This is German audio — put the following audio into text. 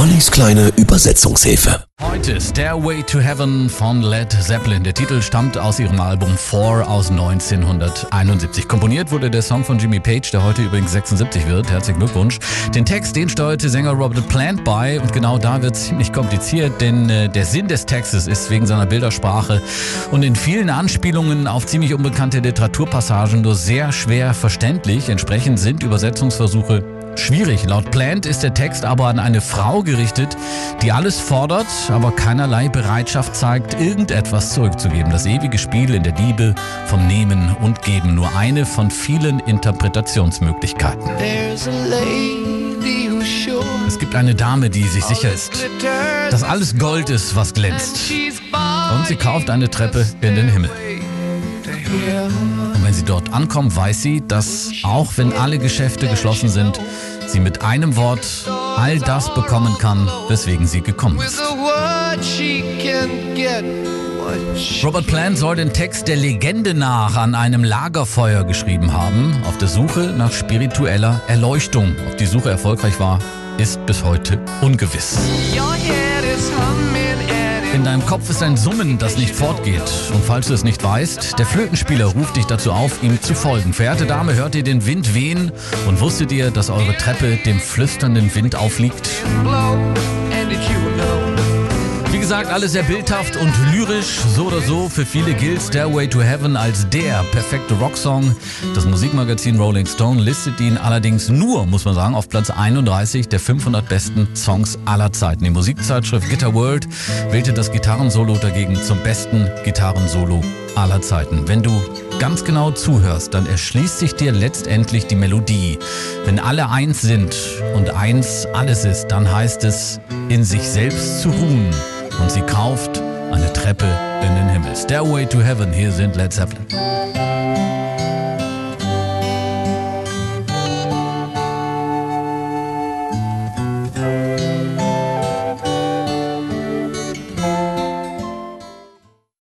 Ollis kleine Übersetzungshilfe. Heute Stairway to Heaven von Led Zeppelin. Der Titel stammt aus ihrem Album Four aus 1971. Komponiert wurde der Song von Jimmy Page, der heute übrigens 76 wird. Herzlichen Glückwunsch. Den Text, den steuerte Sänger Robert Plant bei und genau da wird es ziemlich kompliziert, denn äh, der Sinn des Textes ist wegen seiner Bildersprache und in vielen Anspielungen auf ziemlich unbekannte Literaturpassagen nur sehr schwer verständlich. Entsprechend sind Übersetzungsversuche Schwierig. Laut Plant ist der Text aber an eine Frau gerichtet, die alles fordert, aber keinerlei Bereitschaft zeigt, irgendetwas zurückzugeben. Das ewige Spiel in der Liebe vom Nehmen und Geben. Nur eine von vielen Interpretationsmöglichkeiten. Es gibt eine Dame, die sich sicher ist, dass alles Gold ist, was glänzt. Und sie kauft eine Treppe in den Himmel. Wenn sie dort ankommt, weiß sie, dass auch wenn alle Geschäfte geschlossen sind, sie mit einem Wort all das bekommen kann, weswegen sie gekommen ist. Robert Plant soll den Text der Legende nach an einem Lagerfeuer geschrieben haben, auf der Suche nach spiritueller Erleuchtung. Ob die Suche erfolgreich war, ist bis heute ungewiss. In deinem Kopf ist ein Summen, das nicht fortgeht. Und falls du es nicht weißt, der Flötenspieler ruft dich dazu auf, ihm zu folgen. Verehrte Dame, hört ihr den Wind wehen und wusstet ihr, dass eure Treppe dem flüsternden Wind aufliegt? Gesagt, alles sehr bildhaft und lyrisch, so oder so. Für viele gilt Stairway to Heaven als der perfekte Rocksong. Das Musikmagazin Rolling Stone listet ihn allerdings nur, muss man sagen, auf Platz 31 der 500 besten Songs aller Zeiten. Die Musikzeitschrift Guitar World wählte das Gitarrensolo dagegen zum besten Gitarrensolo aller Zeiten. Wenn du ganz genau zuhörst, dann erschließt sich dir letztendlich die Melodie. Wenn alle eins sind und eins alles ist, dann heißt es, in sich selbst zu ruhen und sie kauft eine Treppe in den Himmel. Stairway to Heaven, hier sind Led Zeppelin.